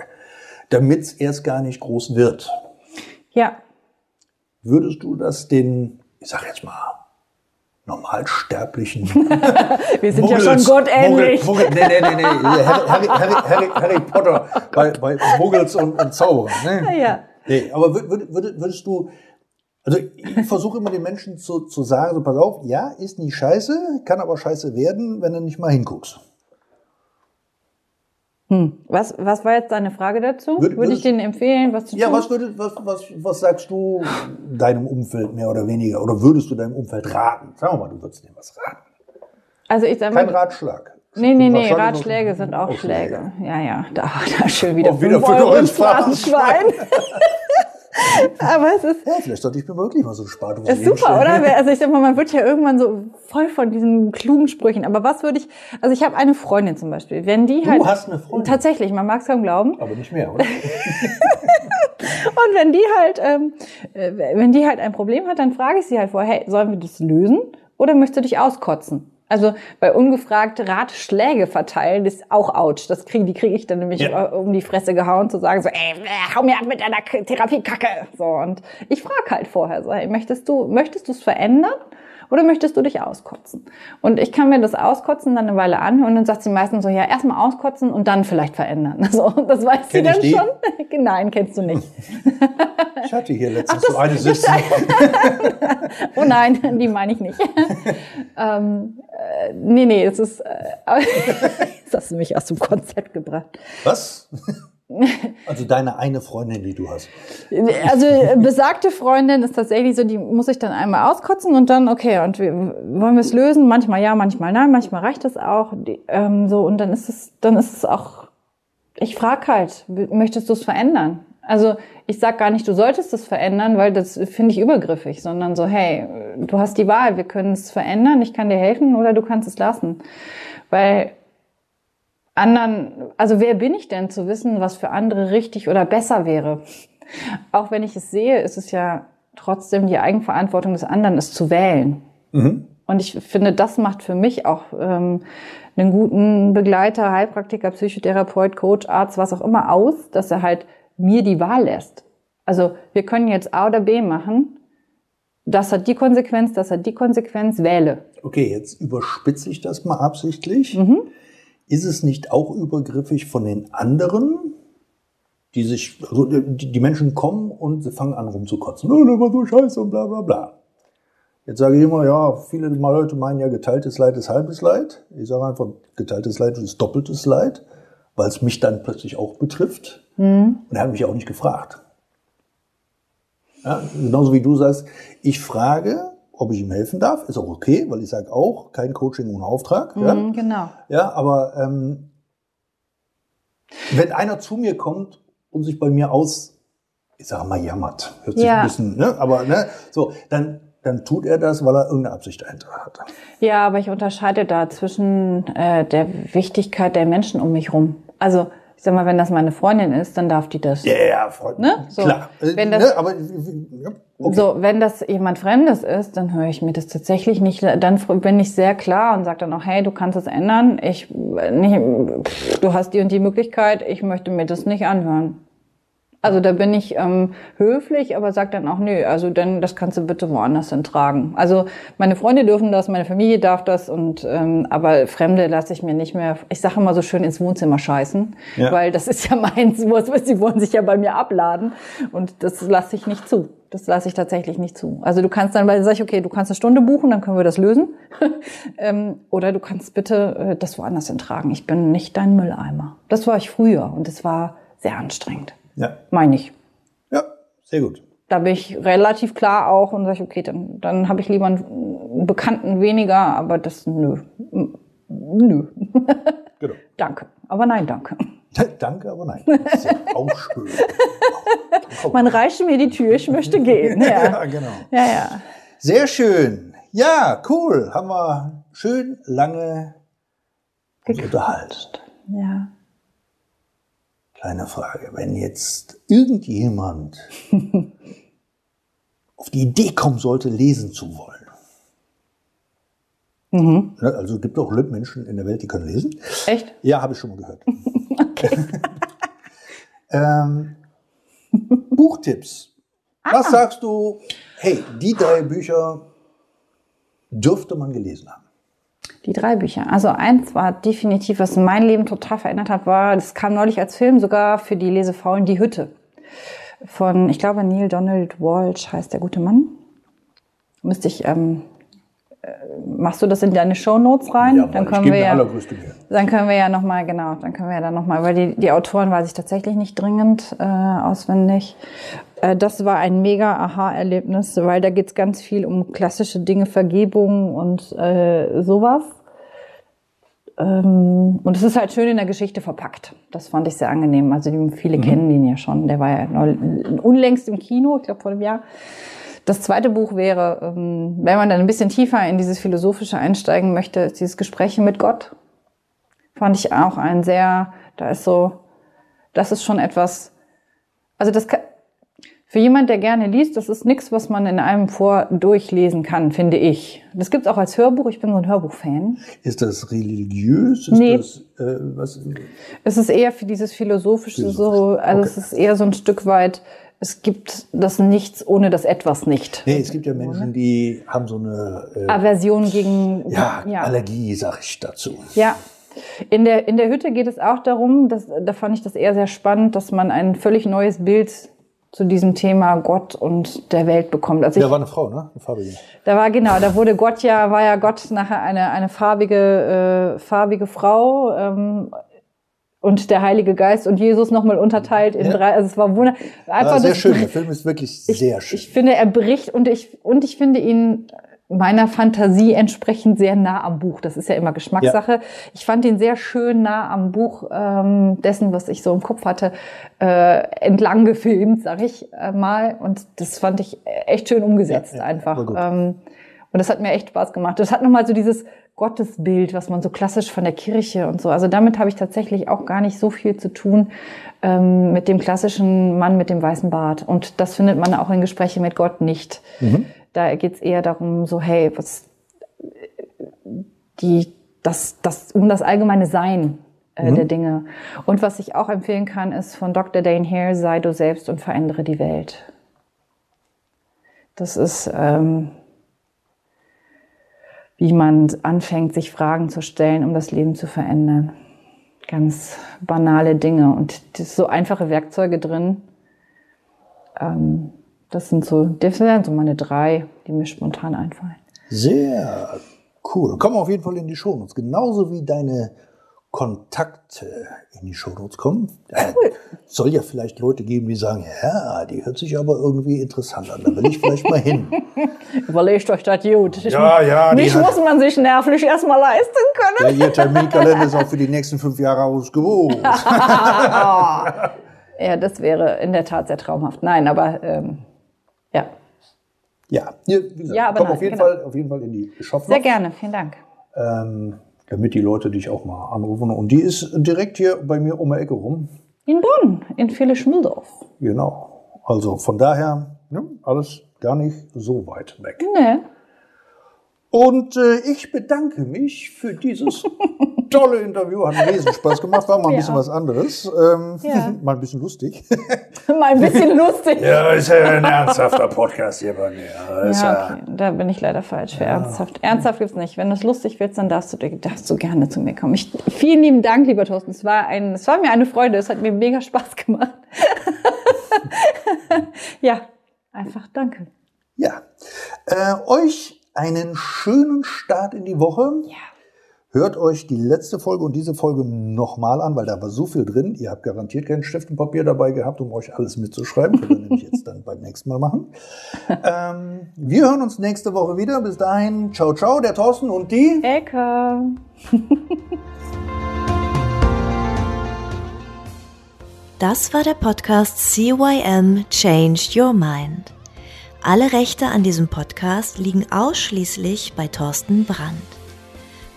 Damit es erst gar nicht groß wird. Ja, Würdest du das den, ich sag jetzt mal, normalsterblichen wir sind ja schon gottähnlich. Muggel, Muggel, nee, nee, nee, nee. Harry, Harry, Harry, Harry, Potter bei, bei Muggels und, und Zauberern. Ne? Ja. Nee, aber würd, würd, würd- würdest du, also ich versuche immer den Menschen zu, zu sagen, so pass auf, ja, ist nicht scheiße, kann aber scheiße werden, wenn du nicht mal hinguckst. Hm. Was, was war jetzt deine Frage dazu? Würd- Würde ich würdest- denen empfehlen, was zu Ja, tun? was, würde, was, was, was sagst du deinem Umfeld mehr oder weniger? Oder würdest du deinem Umfeld raten? Sagen wir mal, du würdest dir was raten. Also ich sag Kein mal, Ratschlag. nee, nee, nee, Ratschläge sind auch auch Schläge. Ja, ja, da, da schön wieder, Auch wieder für Euro ins Phrasenschwein. Aber es ist, Ja, vielleicht sollte ich mir wirklich mal so eine Spardose ist super, oder? Also ich sag mal, man wird ja irgendwann so voll von diesen klugen Sprüchen. Aber was würde ich, also ich habe eine Freundin zum Beispiel, wenn die Du halt... hast eine Freundin? Tatsächlich, man mag es kaum glauben. Aber nicht mehr, oder? Und wenn die halt, ähm, äh, wenn die halt ein Problem hat, dann frage ich sie halt vorher, hey, sollen wir das lösen? oder möchtest du dich auskotzen? Also bei ungefragt Ratschläge verteilen ist auch ouch. Das kriege, die kriege ich dann nämlich Ja. um die Fresse gehauen zu sagen so, ey, hau mir ab mit deiner Therapiekacke. So und ich frage halt vorher so, hey, möchtest du möchtest du es verändern oder möchtest du dich auskotzen? Und ich kann mir das auskotzen dann eine Weile anhören und dann sagt sie meistens so, ja, erstmal auskotzen und dann vielleicht verändern. So, das weiß sie Kenn ich dann die? schon. Nein, kennst du nicht. Ich hatte hier letztens so eine sitzen. Oh nein, die meine ich nicht. ähm, äh, nee, nee, es ist. Äh, jetzt hast du mich aus dem Konzept gebracht. Was? Also deine eine Freundin, die du hast. Also besagte Freundin ist tatsächlich so, die muss ich dann einmal auskotzen und dann, okay, und wir, wollen wir es lösen? Manchmal ja, manchmal nein, manchmal reicht es auch. Die, ähm, so, und dann ist es, dann ist es auch, ich frage halt, möchtest du es verändern? Also ich sag gar nicht, du solltest es verändern, weil das finde ich übergriffig, sondern so, hey, du hast die Wahl, wir können es verändern, ich kann dir helfen oder du kannst es lassen. Weil anderen, also wer bin ich denn zu wissen, was für andere richtig oder besser wäre? Auch wenn ich es sehe, ist es ja trotzdem die Eigenverantwortung des anderen, es zu wählen. Und ich finde, das macht für mich auch ähm, einen guten Begleiter, Heilpraktiker, Psychotherapeut, Coach, Arzt, was auch immer aus, dass er halt mir die Wahl lässt. Also wir können jetzt A oder B machen. Das hat die Konsequenz, das hat die Konsequenz, wähle. Okay, jetzt überspitze ich das mal absichtlich. Ist es nicht auch übergriffig von den anderen, die sich, also die, Menschen kommen und sie fangen an rumzukotzen. Oh, das war so scheiße und bla bla bla. Jetzt sage ich immer, ja, viele Leute meinen ja, geteiltes Leid ist halbes Leid. Ich sage einfach, geteiltes Leid ist doppeltes Leid, weil es mich dann plötzlich auch betrifft. Und er hat mich auch nicht gefragt. Ja, genauso wie du sagst, ich frage, ob ich ihm helfen darf, ist auch okay, weil ich sage auch, kein Coaching ohne Auftrag. Ja? Mhm, genau. Ja, aber ähm, wenn einer zu mir kommt und sich bei mir aus, ich sage mal, jammert, hört sich Ja. ein bisschen, ne, aber ne, so, dann, dann tut er das, weil er irgendeine Absicht dahinter hat. Ja, aber ich unterscheide da zwischen äh, der Wichtigkeit der Menschen um mich rum. Also sag mal, wenn das meine Freundin ist, dann darf die das. Ja, ja, Freund, Ne? So, klar. Äh, wenn das- ne, aber ja, okay. So, wenn das jemand Fremdes ist, dann höre ich mir das tatsächlich nicht. Dann bin ich sehr klar und sage dann auch, hey, du kannst es ändern. Ich, nicht, pff, du hast die und die Möglichkeit. Ich möchte mir das nicht anhören. Also da bin ich ähm, höflich, aber sag dann auch, nö, also dann das kannst du bitte woanders hintragen. Also meine Freunde dürfen das, meine Familie darf das und ähm, aber Fremde lasse ich mir nicht mehr. Ich sage immer so schön ins Wohnzimmer scheißen, Ja. weil das ist ja meins. Sie wollen sich ja bei mir abladen und das lasse ich nicht zu. Das lasse ich tatsächlich nicht zu. Also du kannst dann, weil sag ich, okay, du kannst eine Stunde buchen, dann können wir das lösen. ähm, oder du kannst bitte äh, das woanders hintragen. Ich bin nicht dein Mülleimer. Das war ich früher und es war sehr anstrengend. Ja, Meine ich. ja, sehr gut. Da bin ich relativ klar auch und sage, okay, dann, dann habe ich lieber einen Bekannten weniger, aber das nö. Nö. Genau. danke. Aber nein, danke. Danke, aber nein. Das ist ja auch schön. Auch- Man reicht mir die Tür, ich möchte gehen. Ja, ja, genau. ja. ja. Sehr schön. Ja, cool. Haben wir schön lange uns unterhalten. ja. Kleine Frage. Wenn jetzt irgendjemand auf die Idee kommen sollte, lesen zu wollen. Mhm. Ne, Also es gibt auch Menschen in der Welt, die können lesen. Echt? Ja, habe ich schon mal gehört. ähm, Buchtipps. Was sagst du? Hey, die drei Bücher dürfte man gelesen haben. Die drei Bücher. Also eins war definitiv, was mein Leben total verändert hat, war, das kam neulich als Film sogar für die Lesefaulen, Die Hütte. Von, ich glaube, Neil Donald Walsh heißt der gute Mann. Müsste ich, ähm, äh, machst du das in deine Shownotes rein? Ja, dann können wir ja, dann können wir ja noch mal genau, dann können wir ja dann noch mal, weil die, die Autoren weiß ich tatsächlich nicht dringend äh, auswendig. Äh, das war ein mega Aha-Erlebnis, weil da geht's ganz viel um klassische Dinge, Vergebung und äh, sowas. Ähm, und es ist halt schön in der Geschichte verpackt. Das fand ich sehr angenehm. Also die, viele kennen den ja schon. Der war ja unlängst im Kino, ich glaube vor einem Jahr. Das zweite Buch wäre, ähm, wenn man dann ein bisschen tiefer in dieses Philosophische einsteigen möchte, ist dieses Gespräche mit Gott. Fand ich auch ein sehr, da ist so, das ist schon etwas, also das kann, Für jemand, der gerne liest, das ist nichts, was man in einem Vor durchlesen kann, finde ich. Das gibt's auch als Hörbuch. Ich bin so ein Hörbuchfan. Ist das religiös? Ist Nee. das, äh, was? Es ist eher für dieses Philosophische so, also Okay. es ist eher so ein Stück weit, es gibt das Nichts ohne das Etwas nicht. Nee, es gibt ja Menschen, die haben so eine äh, Aversion gegen, ja, ja. Allergie, sag ich dazu. Ja. In der, in der Hütte geht es auch darum, dass, da fand ich das eher sehr spannend, dass man ein völlig neues Bild zu diesem Thema Gott und der Welt bekommt. Also ich, Da war eine Frau, ne? Eine farbige. da war genau, da wurde Gott ja, war ja Gott nachher eine, eine farbige, äh, farbige Frau. Ähm, und der Heilige Geist und Jesus nochmal unterteilt in Ja. drei. Also es war wunder einfach Ah, sehr das- schön. Der Film ist wirklich sehr schön. ich finde, er bricht und ich, und ich finde ihn meiner Fantasie entsprechend sehr nah am Buch. Das ist ja immer Geschmackssache. Ich fand ihn sehr schön nah am Buch ähm, dessen, was ich so im Kopf hatte, äh, entlang gefilmt, sag ich äh, mal. Und das fand ich echt schön umgesetzt Ja, ja, einfach. Ähm, und das hat mir echt Spaß gemacht. Das hat nochmal so dieses Gottesbild, was man so klassisch von der Kirche und so. Also damit habe ich tatsächlich auch gar nicht so viel zu tun ähm, mit dem klassischen Mann mit dem weißen Bart. Und das findet man auch in Gespräche mit Gott nicht. Da geht es eher darum, so hey, was die das das um das allgemeine Sein äh, der Dinge. Und was ich auch empfehlen kann, ist von Dr. Dane Hare, sei du selbst und verändere die Welt. Das ist ähm, wie man anfängt, sich Fragen zu stellen, um das Leben zu verändern. Ganz banale Dinge und das so einfache Werkzeuge drin. Ähm, das sind so, das wären so meine drei, die mir spontan einfallen. Sehr cool. Kommen auf jeden Fall in die Shownotes. Genauso wie deine Kontakte in die Shownotes kommen. Äh, soll ja vielleicht Leute geben, die sagen, ja, die hört sich aber irgendwie interessant an. Da will ich vielleicht mal hin. Überlegt euch das gut. Ja, ja, Mich hat- muss man sich nervlich erstmal leisten Ja, können. ihr Terminkalender ist auch für die nächsten fünf Jahre ausgewogen. Ja, das wäre in der Tat sehr traumhaft. Nein, aber ähm, ja, Ja, hier, wie gesagt, Ja, aber nein, auf jeden, genau. Fall, auf jeden Fall in die Shop. sehr gerne. Vielen Dank. Ähm, damit die Leute dich auch mal anrufen. Und die ist direkt hier bei mir um die Ecke rum. In Bonn, in Villach-Schmildorf. Genau. Also von daher ne, alles gar nicht so weit weg. Ne? Und äh, ich bedanke mich für dieses tolle Interview. Hat einen Riesenspaß gemacht. War mal ein Ja. bisschen was anderes. Ähm, Ja. mal ein bisschen lustig. Mal ein bisschen lustig. ja, ist ja ein ernsthafter Podcast hier bei mir. Ist Ja, okay. da bin ich leider falsch für ernsthaft. Ernsthaft gibt's nicht. Wenn du es lustig willst, dann darfst du, darfst du gerne zu mir kommen. Ich, vielen lieben Dank, lieber Thorsten. Es war, ein, es war mir eine Freude. Es hat mir mega Spaß gemacht. ja, einfach danke. Ja. Äh, euch einen schönen Start in die Woche. Ja. Hört euch die letzte Folge und diese Folge nochmal an, weil da war so viel drin. Ihr habt garantiert keinen Stift und Papier dabei gehabt, um euch alles mitzuschreiben. Könnt ihr nämlich jetzt dann beim nächsten Mal machen. Ähm, wir hören uns nächste Woche wieder. Bis dahin, ciao, ciao, der Thorsten und die. Ecke. Das war der Podcast CYM Changed Your Mind. Alle Rechte an diesem Podcast liegen ausschließlich bei Thorsten Brandt.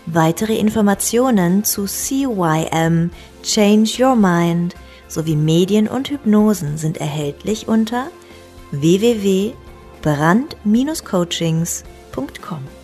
Weitere Informationen zu CYM Change Your Mind sowie Medien und Hypnosen sind erhältlich unter www.brand-coachings.com.